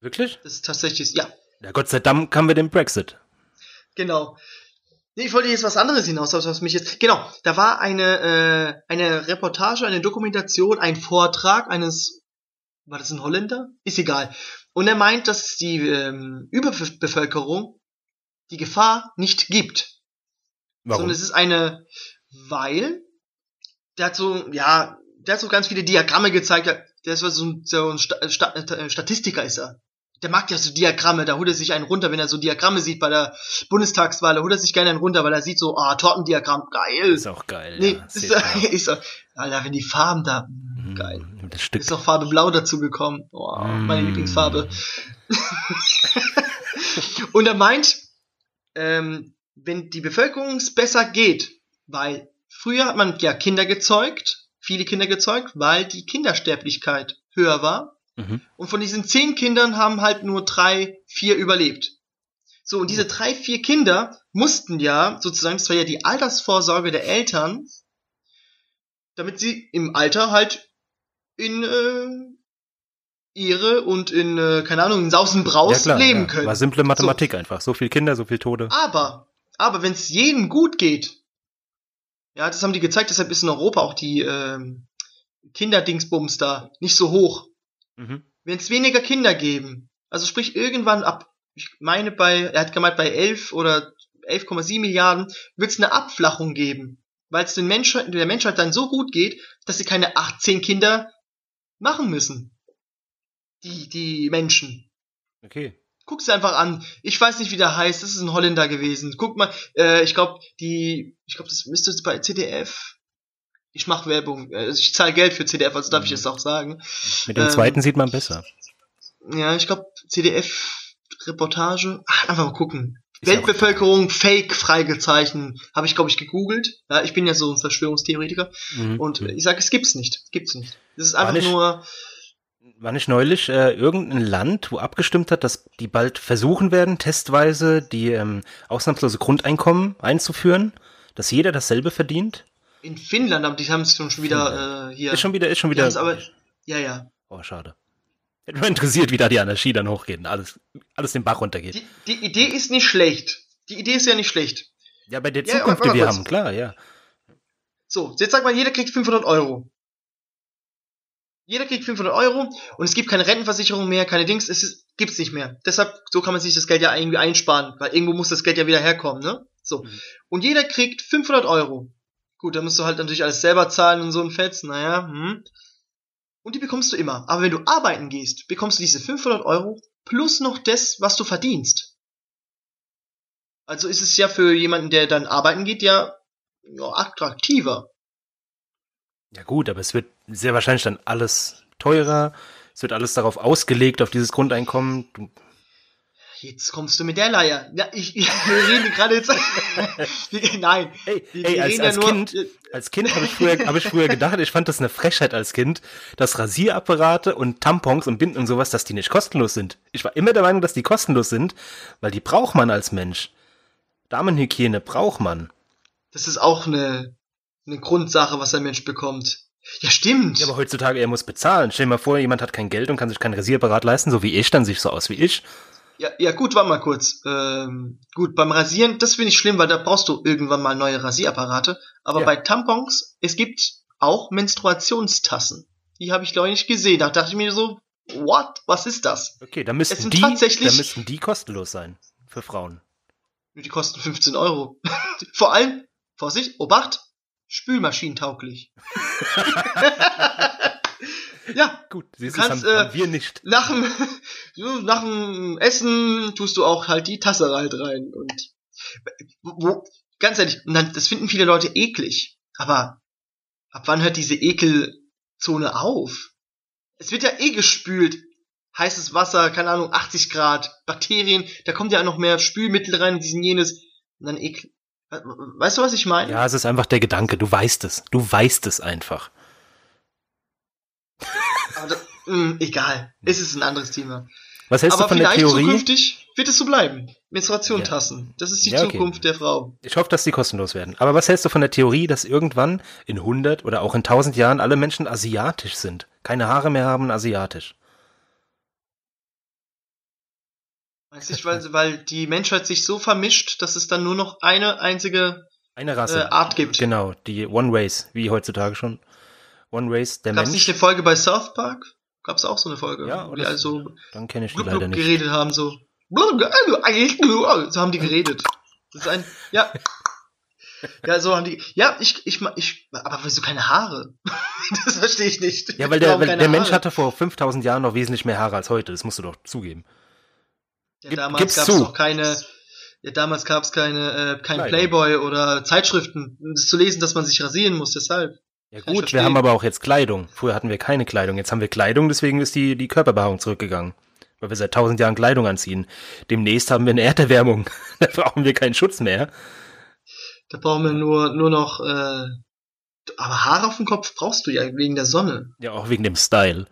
Wirklich? Das ist tatsächlich, ja, Ja, Gott sei Dank haben wir den Brexit. genau. Nee, ich wollte jetzt was anderes hinaus, was mich jetzt. Genau, da war eine, äh, eine Reportage, eine Dokumentation, ein Vortrag eines. War das ein Holländer? Ist egal. Und er meint, dass die ähm, Überbevölkerung die Gefahr nicht gibt. Warum? Sondern es ist eine, weil der hat so, ja, der hat so ganz viele Diagramme gezeigt. Der ist so ein, so ein äh, Statistiker ist er. Der mag ja so Diagramme, da holt er sich einen runter, wenn er so Diagramme sieht bei der Bundestagswahl, da holt er sich gerne einen runter, weil er sieht so, ah, Tortendiagramm, geil. ist auch geil. nee, ja, ist, ist er, Alter, wenn die Farben da, Mm, geil. Das Stück. Ist auch Farbe Blau dazu gekommen. Oh, meine Mm. Lieblingsfarbe. Und er meint, ähm, wenn die Bevölkerung es besser geht, weil früher hat man ja Kinder gezeugt, viele Kinder gezeugt, weil die Kindersterblichkeit höher war. Mhm. Und von diesen zehn Kindern haben halt nur drei, vier überlebt. So, und diese drei, vier Kinder mussten ja, sozusagen, das war ja die Altersvorsorge der Eltern, damit sie im Alter halt in äh, Ehre und in, äh, keine Ahnung, in Sausenbraus leben ja. können. War simple Mathematik einfach. So viel Kinder, so viel Tode. Aber, aber wenn es jedem gut geht, ja, das haben die gezeigt, deshalb ist in Europa auch die ähm, Kinderdingsbums da nicht so hoch. Mhm. Wenn es weniger Kinder geben, also sprich irgendwann ab, ich meine bei, er hat gemeint bei 11 oder 11,7 Milliarden, wird es eine Abflachung geben, weil es den Menschheit, der Menschheit dann so gut geht, dass sie keine 18 Kinder machen müssen. Die, die Menschen. Okay. Guck's dir einfach an. Ich weiß nicht, wie der heißt. Das ist ein Holländer gewesen. Guck mal, äh, ich glaube, die, ich glaube, das müsste jetzt bei CDF. Ich mache Werbung. Äh, Ich zahle Geld für CDF, also darf ich Mhm. es auch sagen. Mit dem Ähm, zweiten sieht man besser. Ja, ich glaube, CDF-Reportage. Ach, einfach mal gucken. Ist Weltbevölkerung Fake freigezeichnet. Habe ich, glaube ich, gegoogelt. Ja, ich bin ja so ein Verschwörungstheoretiker. Mhm. Und äh, ich sage, es gibt's nicht. Gibt's nicht. Das ist einfach nur. War nicht neulich äh, irgendein Land, wo abgestimmt hat, dass die bald versuchen werden, testweise die ähm, ausnahmslose Grundeinkommen einzuführen, dass jeder dasselbe verdient? In Finnland, aber die haben es schon, schon wieder äh, hier. Ist schon wieder, ist schon wieder. aber, ja, ja. oh, schade. Hätte mich interessiert, wie da die Anarchie dann hochgeht und alles, alles den Bach runtergeht. Die, die Idee ist nicht schlecht. Die Idee ist ja nicht schlecht. Ja, bei der Ja, Zukunft, warte die wir kurz. haben, klar, ja. So, jetzt sag mal, jeder kriegt 500 Euro. Jeder kriegt 500 Euro und es gibt keine Rentenversicherung mehr, keine Dings, es ist, gibt's nicht mehr. Deshalb, so kann man sich das Geld ja irgendwie einsparen, weil irgendwo muss das Geld ja wieder herkommen, ne? So. Mhm. Und jeder kriegt 500 Euro. Gut, da musst du halt natürlich alles selber zahlen und so ein Fetz, naja, hm. Und die bekommst du immer. Aber wenn du arbeiten gehst, bekommst du diese 500 Euro plus noch das, was du verdienst. Also ist es ja für jemanden, der dann arbeiten geht, ja, ja attraktiver. Ja gut, aber es wird sehr wahrscheinlich dann alles teurer. Es wird alles darauf ausgelegt, auf dieses Grundeinkommen. Du, Jetzt kommst du mit der Leier. Ja, ich, ich wir reden gerade jetzt. Wir- Nein. ey, Wir, ey wir als, als ja nur. Kind, als Kind habe ich früher, habe ich früher gedacht, ich fand das eine Frechheit als Kind, dass Rasierapparate und Tampons und Binden und sowas, dass die nicht kostenlos sind. Ich war immer der Meinung, dass die kostenlos sind, weil die braucht man als Mensch. Damenhygiene braucht man. Das ist auch eine, eine Grundsache, was ein Mensch bekommt. Ja, stimmt. Ja, aber heutzutage, er muss bezahlen. Stell dir mal vor, jemand hat kein Geld und kann sich kein Rasierapparat leisten, so wie ich, dann sich so aus wie ich. Ja, ja, gut, warte mal kurz. Ähm, gut, beim Rasieren, das finde ich schlimm, weil da brauchst du irgendwann mal neue Rasierapparate. Aber Ja. bei Tampons, es gibt auch Menstruationstassen. Die habe ich, glaube ich, nicht gesehen. Da dachte ich mir so, what? Was ist das? Okay, dann müssten die, tatsächlich- dann müssten die kostenlos sein. Für Frauen. Die kosten 15 Euro. Vor allem, Vorsicht, Obacht, spülmaschinentauglich. ja, Gut, siehst Du kannst, haben, äh, wir nicht. nach dem, nach dem Essen tust du auch halt die Tasse halt rein. Und wo, ganz ehrlich, und dann, das finden viele Leute eklig. Aber ab wann hört diese Ekelzone auf? Es wird ja eh gespült. Heißes Wasser, keine Ahnung, 80 Grad, Bakterien, da kommt ja noch mehr Spülmittel rein, diesen jenes. Und dann ekel. Weißt du, was ich meine? Ja, es ist einfach der Gedanke, du weißt es. Du weißt es einfach. Das, mh, egal. Es ist ein anderes Thema. Was hältst Aber du von der Theorie? zukünftig wird es so bleiben. Menstruationtassen. Das ist die Ja, okay. Zukunft der Frau. Ich hoffe, dass die kostenlos werden. Aber was hältst du von der Theorie, dass irgendwann in 100 oder auch in 1000 Jahren alle Menschen asiatisch sind? Keine Haare mehr haben, asiatisch. Weiß ich, weil, die Menschheit sich so vermischt, dass es dann nur noch eine einzige Eine äh, Rasse. Art gibt. Genau, die One Race, wie heutzutage schon. One Race, der Gab es nicht Mensch. eine Folge bei South Park? Gab es auch so eine Folge, Ja, oder die also Dann kenne ich die leider nicht. geredet haben, so. So haben die geredet. Das ist ein, ja. Ja, so haben die, ja, ich, ich, ich, aber wieso keine Haare? das verstehe ich nicht. Ja, weil der, weil der Mensch Haare? hatte vor 5000 Jahren noch wesentlich mehr Haare als heute. Das musst du doch zugeben. Ja, damals gib's gab es noch keine, ja, damals gab es keine, äh, kein Kleidung. Playboy oder Zeitschriften, um das zu lesen, dass man sich rasieren muss, deshalb. Ja gut, wir haben aber auch jetzt Kleidung. Früher hatten wir keine Kleidung. Jetzt haben wir Kleidung, deswegen ist die, die Körperbehaarung zurückgegangen. Weil wir seit 1000 Jahren Kleidung anziehen. Demnächst haben wir eine Erderwärmung. da brauchen wir keinen Schutz mehr. Da brauchen wir nur, nur noch, äh, aber Haare auf dem Kopf brauchst du ja wegen der Sonne. Ja, auch wegen dem Style.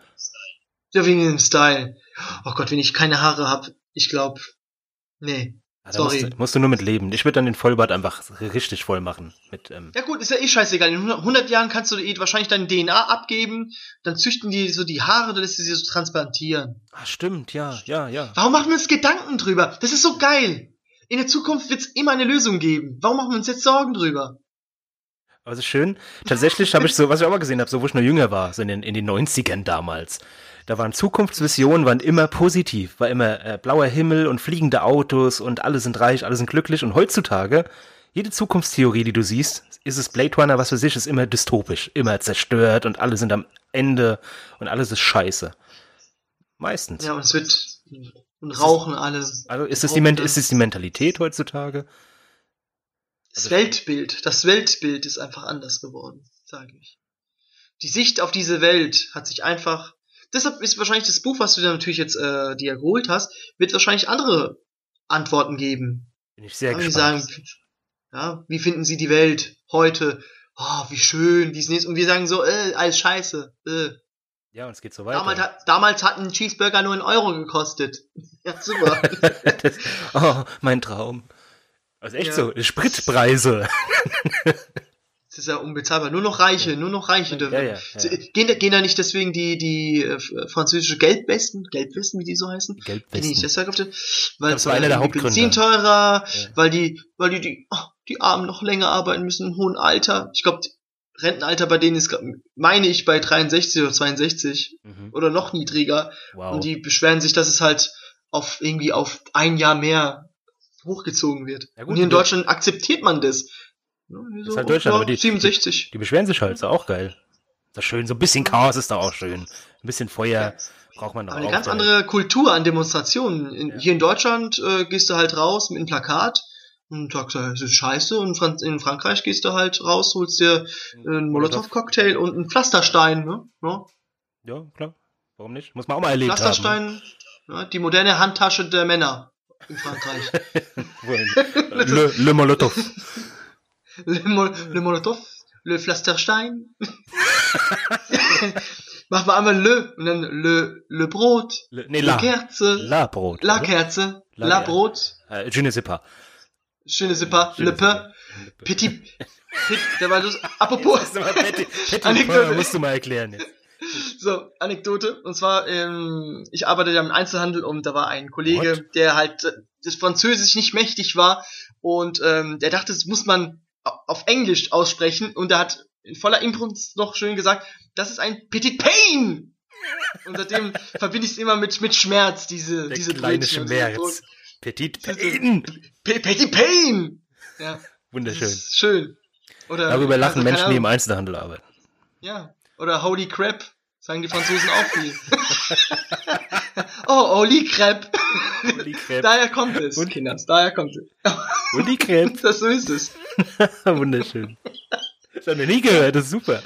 Ja, wegen dem Style. Oh Gott, wenn ich keine Haare hab, ich glaub, nee. Da Sorry. Musst, du- musst du nur mit leben. Ich würde dann den Vollbart einfach richtig voll machen. Mit, ähm, Ja gut, ist ja eh scheißegal. In 100 100 Jahren kannst du eh wahrscheinlich deine DNA abgeben, dann züchten die so die Haare, dann lässt du sie so transplantieren. ah, stimmt, ja, ja, ja. Warum machen wir uns Gedanken drüber? Das ist so geil. In der Zukunft wird es immer eine Lösung geben. Warum machen wir uns jetzt Sorgen drüber? Ist schön. Tatsächlich habe ich so, was ich auch mal gesehen habe, so wo ich noch jünger war, so in den, in den 90ern damals. Da waren Zukunftsvisionen, waren immer positiv, war immer äh, blauer Himmel und fliegende Autos und alle sind reich, alle sind glücklich. Und heutzutage, jede Zukunftstheorie, die du siehst, ist es Blade Runner, was für sich ist, immer dystopisch, immer zerstört und alle sind am Ende und alles ist scheiße. Meistens. Ja, und es wird und rauchen alle. Also ist es, die, Men- ist es die Mentalität heutzutage? Das Weltbild, das Weltbild ist einfach anders geworden, sage ich. Die Sicht auf diese Welt hat sich einfach. Deshalb ist wahrscheinlich das Buch, was du dir natürlich jetzt äh, dir geholt hast, wird wahrscheinlich andere Antworten geben. Bin ich sehr die gespannt. sagen, ja, wie finden Sie die Welt heute? Oh, wie schön, dies nächste. Und wir sagen so, äh, alles scheiße. Äh. ja, und es geht so weiter. Damals, hat, damals hat ein Cheeseburger nur einen Euro gekostet. Ja, super. das, oh, mein Traum. Also echt Ja. so, Spritpreise. Das ist ja unbezahlbar. Nur noch Reiche, nur noch Reiche dürfen. Ja, ja, ja. Gehen, da- gehen da nicht deswegen die, die äh, französische Gelbwesten, Gelbwesten, wie die so heißen? Gehen die nicht Gelbwesten. deshalb auf den, weil Das war einer der die Hauptgründe. Benzin teurer, weil die, weil die, die, oh, die Armen noch länger arbeiten müssen im hohen Alter. Ich glaube, Rentenalter bei denen ist, meine ich, bei 63 oder 62 Mhm. oder noch niedriger. Wow. Und die beschweren sich, dass es halt auf irgendwie auf ein Jahr mehr hochgezogen wird. Ja gut, und hier in Deutschland akzeptiert man das. Ja, hier ist halt Deutschland, ja, aber die- 67. Die beschweren sich halt, ist auch geil. Das ist schön, so ein bisschen Chaos ist da auch schön. Ein bisschen Feuer braucht man doch Aber eine auch. ganz andere Kultur an Demonstrationen. In, Ja. Hier in Deutschland äh, gehst du halt raus mit einem Plakat und sagst, äh, es ist scheiße. Und in Frankreich gehst du halt raus, holst dir äh, einen Molotow-Cocktail und einen Pflasterstein. Ne? Ja? Ja, klar. Warum nicht? Muss man auch mal erlebt haben. Pflasterstein, ja, die moderne Handtasche der Männer in Frankreich. Le, Le Molotov. le, Mol le Molotow, le Pflasterstein. Mach mal einmal le und dann le, le Brot, Le, nee, le La. Kerze, La Brot. la oder? Kerze, La la. Brot. Äh, je ne sais pas. Je ne sais pas, Je le ne pas. pain, petit, petit, der war das, apropos, Petit, Petit Anekdote. Musst du mal erklären jetzt. so, Anekdote, und zwar, ähm, ich arbeite ja im Einzelhandel und da war ein Kollege, What? der halt äh, das Französisch nicht mächtig war und ähm, der dachte, das muss man auf Englisch aussprechen und der hat in voller Imbrunst noch schön gesagt, das ist ein Petit Pain! Und seitdem verbinde ich es immer mit, mit Schmerz, diese, Der diese kleine Brötchen Schmerz. Petit Pain. Pe- Petit Pain! Ja, Wunderschön. schön. Oder, Darüber lachen also, Menschen, die im. Einzelhandel arbeiten. Ja. Oder Holy Crap. Sagen die Franzosen auch viel. oh, Holy Crap. Holy Crap. Daher kommt es, Und- Kinders. Daher kommt es. Die Krebs. Das so ist es. Wunderschön. Das haben wir nie gehört, das ist super.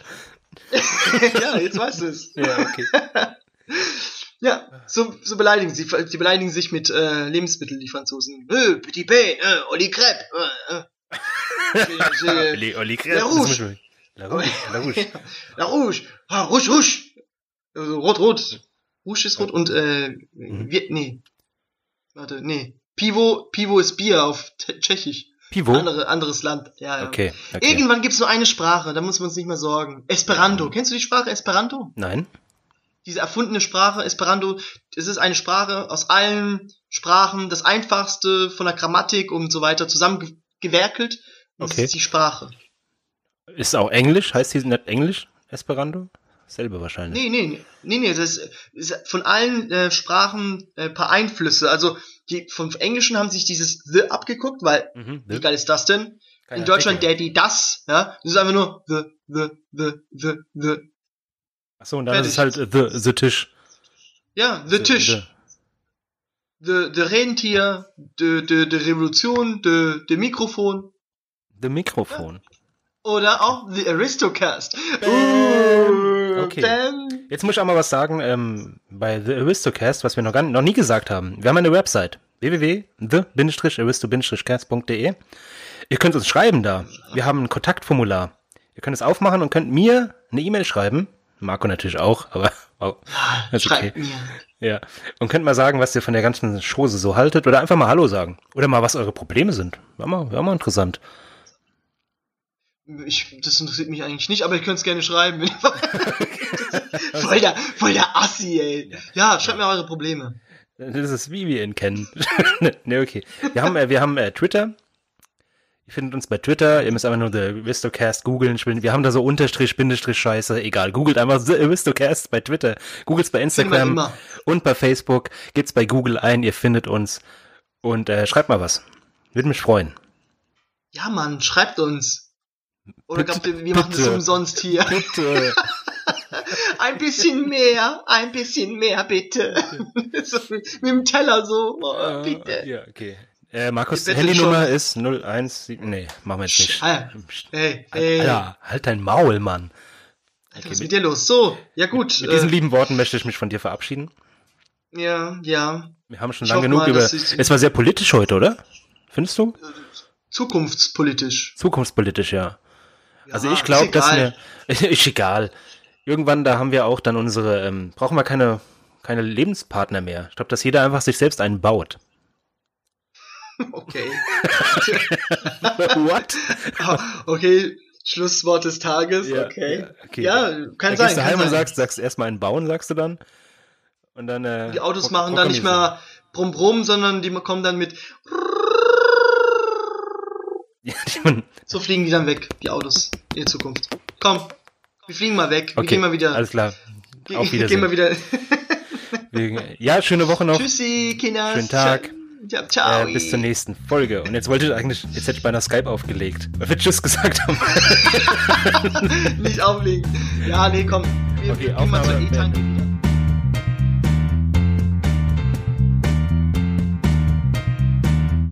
ja, jetzt weißt du es. Ja, okay. Ja, so, so beleidigen sie. Sie beleidigen sich mit äh, Lebensmitteln, die Franzosen. Äh, Petit Pain, äh, Holy Crap. Äh, äh. Oli, Oli Krebs. La Rouge. La Rouge. La Rouge. La Rouge. Ah, Rouge, Rouge. Also, rot, rot. Rouge ist rot und, äh, Mhm. wir, nee. Warte, nee. Pivo, Pivo ist Bier auf Tschechisch. Pivot. Andere, anderes Land. Ja, ja. Okay, okay. Irgendwann gibt's nur eine Sprache, da muss man uns nicht mehr sorgen. Esperanto. Kennst du die Sprache Esperanto? Nein? Diese erfundene Sprache Esperanto, es ist eine Sprache aus allen Sprachen, das einfachste von der Grammatik und so weiter zusammengewerkelt. Und Okay. Das ist die Sprache. Ist auch Englisch? Heißt die nicht Englisch? Esperanto? Selber wahrscheinlich. Nee, nee, nee, nee, das ist, ist von allen äh, Sprachen äh, paar Einflüsse. Also die vom Englischen haben sich dieses the abgeguckt, weil Mhm. wie geil ist das denn? Kein In Deutschland Artikel. die, das, ja, das ist einfach nur the, the, the, the, the. Achso, und dann ist es halt fertig. äh, the, the Tisch. Ja, the Tisch, The, the, the Rentier, the, the, the Revolution, the, the Mikrofon the Mikrofon. oder auch the Aristocast. Bam. Uh, Okay. Jetzt muss ich auch mal was sagen ähm, bei The Aristocast, was wir noch, gar, noch nie gesagt haben. Wir haben eine Website www.the-aristo-cast.de. Ihr könnt uns schreiben da. Wir haben ein Kontaktformular. Ihr könnt es aufmachen und könnt mir eine E-Mail schreiben. Marco natürlich auch, aber oh, ist okay. Ja. Und könnt mal sagen, was ihr von der ganzen Chose so haltet oder einfach mal Hallo sagen. Oder mal, was eure Probleme sind. Wäre mal, wär mal interessant. Ich, das interessiert mich eigentlich nicht, aber ich könnte es gerne schreiben. ihr- voll, der, voll der Assi, ey. Ja, schreibt mir eure Probleme. Das ist wie wir ihn kennen. ne, okay. Wir haben, äh, wir haben äh, Twitter. Ihr findet uns bei Twitter. Ihr müsst einfach nur The Aristocast googeln. Wir haben da so Unterstrich, Bindestrich Scheiße. Egal. Googelt einfach The Aristocast bei Twitter. Googelt's bei Instagram immer. und bei Facebook. Gebt's bei Google ein. Ihr findet uns. Und äh, schreibt mal was. Würde mich freuen. Ja, Mann, schreibt uns. Oder glaubt ihr, wir machen das umsonst hier? Bitte. Ein bisschen mehr, ein bisschen mehr, bitte. so, mit dem Teller so, oh, bitte. Ja, okay. Äh, Markus, Handynummer schon. ist 017. Nee, machen wir jetzt nicht. Ah, Hey, hey, Alter, halt dein Maul, Mann. Alter, was ist mit dir los? So, ja gut. Mit diesen Äh, lieben Worten möchte ich mich von dir verabschieden. ja, ja. Wir haben schon lange genug mal, über. Es war sehr politisch heute, oder? Findest du? Zukunftspolitisch. Zukunftspolitisch, ja. Also ich glaube, dass wir. ist egal. Irgendwann, da haben wir auch dann unsere. Ähm, brauchen wir keine, keine Lebenspartner mehr. Ich glaube, dass jeder einfach sich selbst einen baut. Okay. What? Okay. Schlusswort des Tages, Ja, okay. ja, okay. Ja, kann Dann sein. gehst du Kann heim und sagst, sagst erstmal einen bauen, sagst du dann. Und dann, äh, die Autos machen dann nicht mehr brumm brumm, sondern die kommen dann mit du. Ja, so fliegen die dann weg, die Autos in Zukunft. Komm, wir fliegen mal weg. Wir okay, gehen mal wieder. alles klar. auf gehen Wiedersehen. mal wieder. Wir- Ja, schöne Woche noch. Tschüssi, Kinder. Schönen Tag. Ja, ciao. Äh, bis zur nächsten Folge. Und jetzt wollte ich eigentlich, jetzt hätte ich beinahe Skype aufgelegt, weil wir Tschüss gesagt haben. Nicht auflegen. Ja, nee, komm. Wir Okay, gehen mal zur E-Tank.